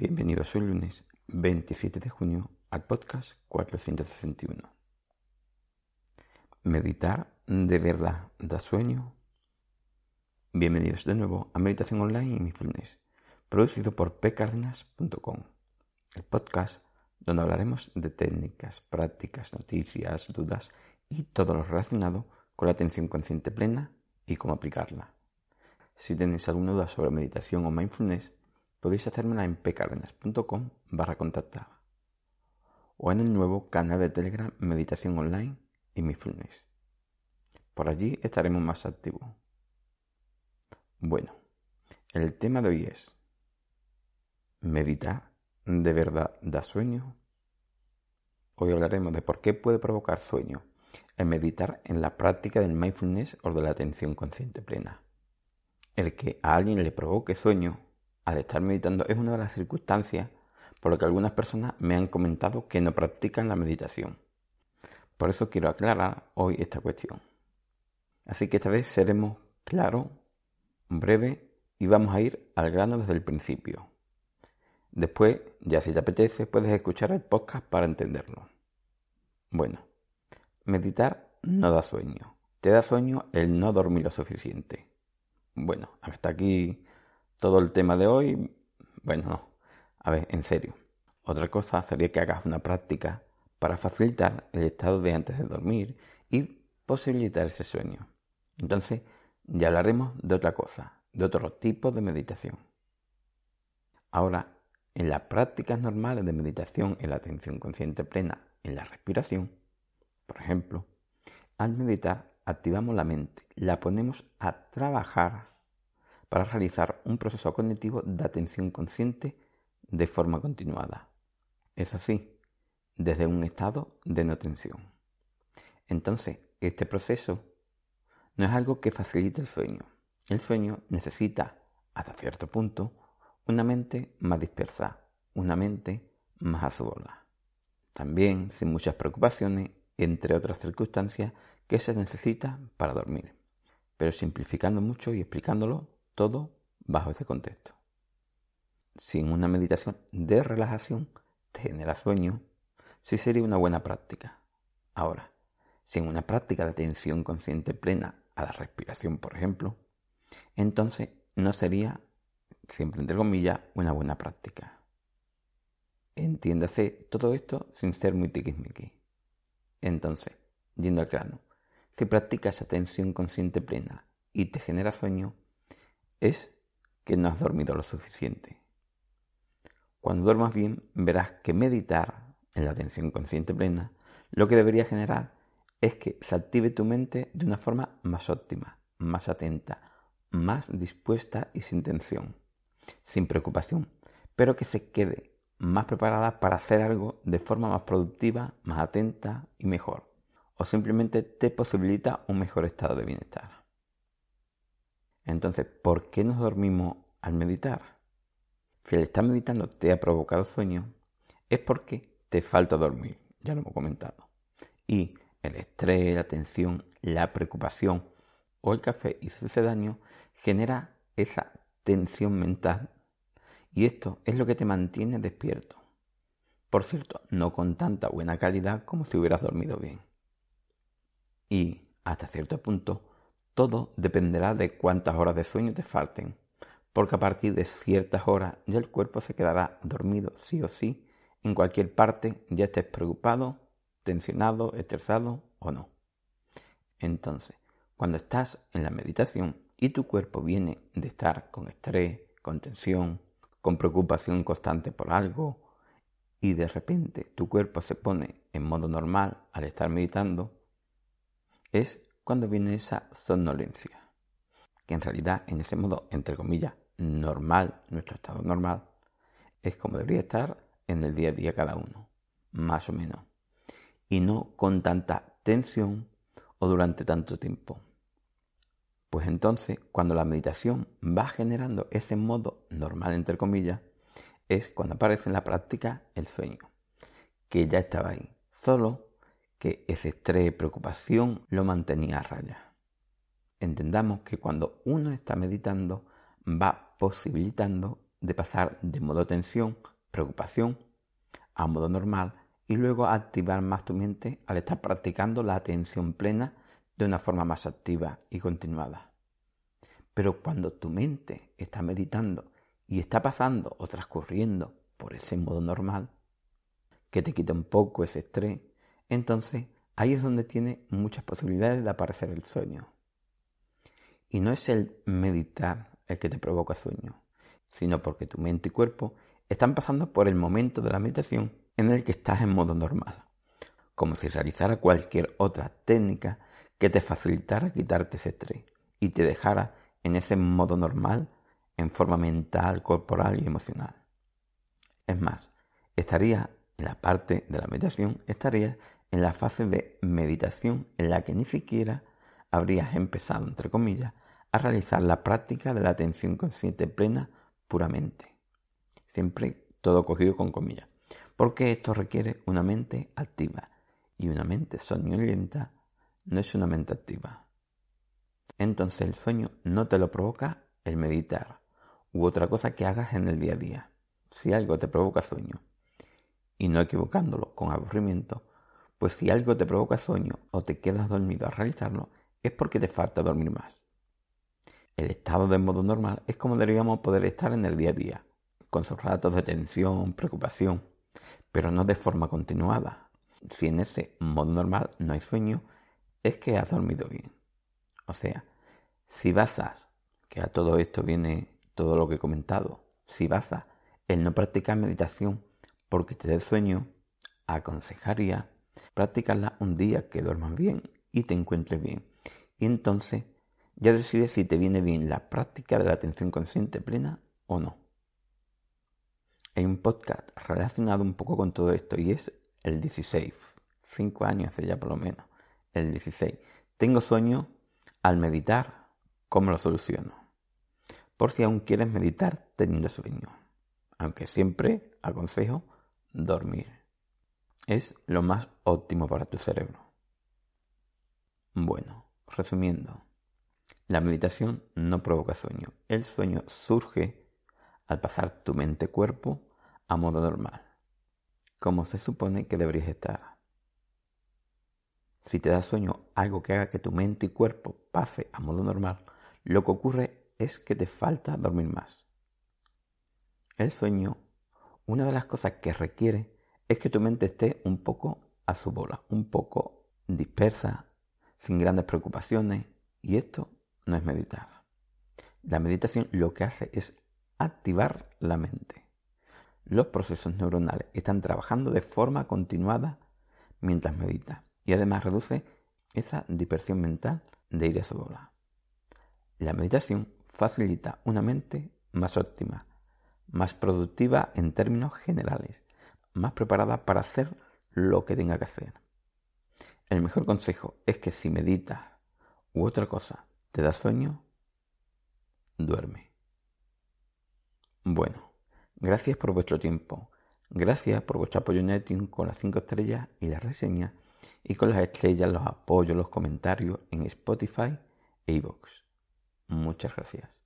Bienvenidos hoy lunes 27 de junio al podcast 461. ¿Meditar de verdad da sueño? Bienvenidos de nuevo a Meditación Online y Mindfulness, producido por pcardenas.com, el podcast donde hablaremos de técnicas, prácticas, noticias, dudas y todo lo relacionado con la atención consciente plena y cómo aplicarla. Si tenéis alguna duda sobre meditación o mindfulness, podéis hacérmela en pcardenas.com barra contactar o en el nuevo canal de Telegram Meditación Online y Mindfulness. Por allí estaremos más activos. Bueno, el tema de hoy es ¿Meditar de verdad da sueño? Hoy hablaremos de por qué puede provocar sueño el meditar en la práctica del mindfulness o de la atención consciente plena. El que a alguien le provoque sueño al estar meditando es una de las circunstancias por lo que algunas personas me han comentado que no practican la meditación. Por eso quiero aclarar hoy esta cuestión. Así que esta vez seremos claros, breve y vamos a ir al grano desde el principio. Después, ya si te apetece, puedes escuchar el podcast para entenderlo. Bueno, meditar no da sueño. Te da sueño el no dormir lo suficiente. Bueno, hasta aquí todo el tema de hoy, bueno, no. A ver, en serio. Otra cosa sería que hagas una práctica para facilitar el estado de antes de dormir y posibilitar ese sueño. Entonces, ya hablaremos de otra cosa, de otro tipo de meditación. Ahora, en las prácticas normales de meditación en la atención consciente plena en la respiración, por ejemplo, al meditar activamos la mente, la ponemos a trabajar para realizar un proceso cognitivo de atención consciente de forma continuada. Es así, desde un estado de no tensión. Entonces, este proceso no es algo que facilite el sueño. El sueño necesita, hasta cierto punto, una mente más dispersa, una mente más a su bola. También sin muchas preocupaciones, entre otras circunstancias que se necesita para dormir. Pero simplificando mucho y explicándolo todo bajo ese contexto. Si en una meditación de relajación te genera sueño, sí sería una buena práctica. Ahora, si en una práctica de atención consciente plena a la respiración, por ejemplo, entonces no sería, siempre entre comillas, una buena práctica. Entiéndase todo esto sin ser muy tiquismiqui. Entonces, yendo al grano, si practicas atención consciente plena y te genera sueño, es que no has dormido lo suficiente. Cuando duermas bien, verás que meditar en la atención consciente plena lo que debería generar es que se active tu mente de una forma más óptima, más atenta, más dispuesta y sin tensión, sin preocupación, pero que se quede más preparada para hacer algo de forma más productiva, más atenta y mejor, o simplemente te posibilita un mejor estado de bienestar. Entonces, ¿por qué nos dormimos al meditar? Si el estar meditando te ha provocado sueño, es porque te falta dormir, ya lo hemos comentado. Y el estrés, la tensión, la preocupación o el café y su daño genera esa tensión mental. Y esto es lo que te mantiene despierto. Por cierto, no con tanta buena calidad como si hubieras dormido bien. Y hasta cierto punto todo dependerá de cuántas horas de sueño te falten, porque a partir de ciertas horas ya el cuerpo se quedará dormido sí o sí, en cualquier parte, ya estés preocupado, tensionado, estresado o no. Entonces, cuando estás en la meditación y tu cuerpo viene de estar con estrés, con tensión, con preocupación constante por algo, y de repente tu cuerpo se pone en modo normal al estar meditando, es cuando viene esa somnolencia, que en realidad en ese modo, entre comillas, normal, nuestro estado normal, es como debería estar en el día a día cada uno, más o menos, y no con tanta tensión o durante tanto tiempo. Pues entonces, cuando la meditación va generando ese modo normal, entre comillas, es cuando aparece en la práctica el sueño, que ya estaba ahí, solo que ese estrés, preocupación lo mantenía a raya. Entendamos que cuando uno está meditando va posibilitando de pasar de modo tensión, preocupación, a modo normal y luego activar más tu mente al estar practicando la atención plena de una forma más activa y continuada. Pero cuando tu mente está meditando y está pasando o transcurriendo por ese modo normal, que te quita un poco ese estrés, entonces ahí es donde tiene muchas posibilidades de aparecer el sueño. Y no es el meditar el que te provoca sueño, sino porque tu mente y cuerpo están pasando por el momento de la meditación en el que estás en modo normal, como si realizara cualquier otra técnica que te facilitara quitarte ese estrés y te dejara en ese modo normal en forma mental, corporal y emocional. Es más, estaría en la parte de la meditación, estarías en la fase de meditación en la que ni siquiera habrías empezado, entre comillas, a realizar la práctica de la atención consciente plena puramente. Siempre todo cogido con comillas. Porque esto requiere una mente activa y una mente soñolienta no es una mente activa. Entonces el sueño no te lo provoca el meditar u otra cosa que hagas en el día a día. Si algo te provoca sueño y no equivocándolo con aburrimiento, pues si algo te provoca sueño o te quedas dormido a realizarlo, es porque te falta dormir más. El estado de modo normal es como deberíamos poder estar en el día a día, con sus ratos de tensión, preocupación, pero no de forma continuada. Si en ese modo normal no hay sueño, es que has dormido bien. O sea, si basas, que a todo esto viene todo lo que he comentado, si basas el no practicar meditación porque te dé sueño, aconsejaría practicarla un día que duermas bien y te encuentres bien. Y entonces ya decides si te viene bien la práctica de la atención consciente plena o no. Hay un podcast relacionado un poco con todo esto y es el 16. Cinco años hace ya por lo menos. El 16. Tengo sueño al meditar. ¿Cómo lo soluciono? Por si aún quieres meditar teniendo sueño. Aunque siempre aconsejo dormir. Es lo más óptimo para tu cerebro. Bueno, resumiendo. La meditación no provoca sueño. El sueño surge al pasar tu mente-cuerpo a modo normal, como se supone que deberías estar. Si te da sueño algo que haga que tu mente y cuerpo pase a modo normal, lo que ocurre es que te falta dormir más. El sueño, una de las cosas que requiere es que tu mente esté un poco a su bola, un poco dispersa, sin grandes preocupaciones, y esto no es meditar. La meditación lo que hace es activar la mente. Los procesos neuronales están trabajando de forma continuada mientras medita y además reduce esa dispersión mental de ir a su bola. La meditación facilita una mente más óptima, más productiva en términos generales, más preparada para hacer lo que tenga que hacer. El mejor consejo es que si meditas u otra cosa ¿Te da sueño? Duerme. Bueno, gracias por vuestro tiempo. Gracias por vuestro apoyo en con las 5 estrellas y las reseñas y con las estrellas, los apoyos, los comentarios en Spotify e iVoox. Muchas gracias.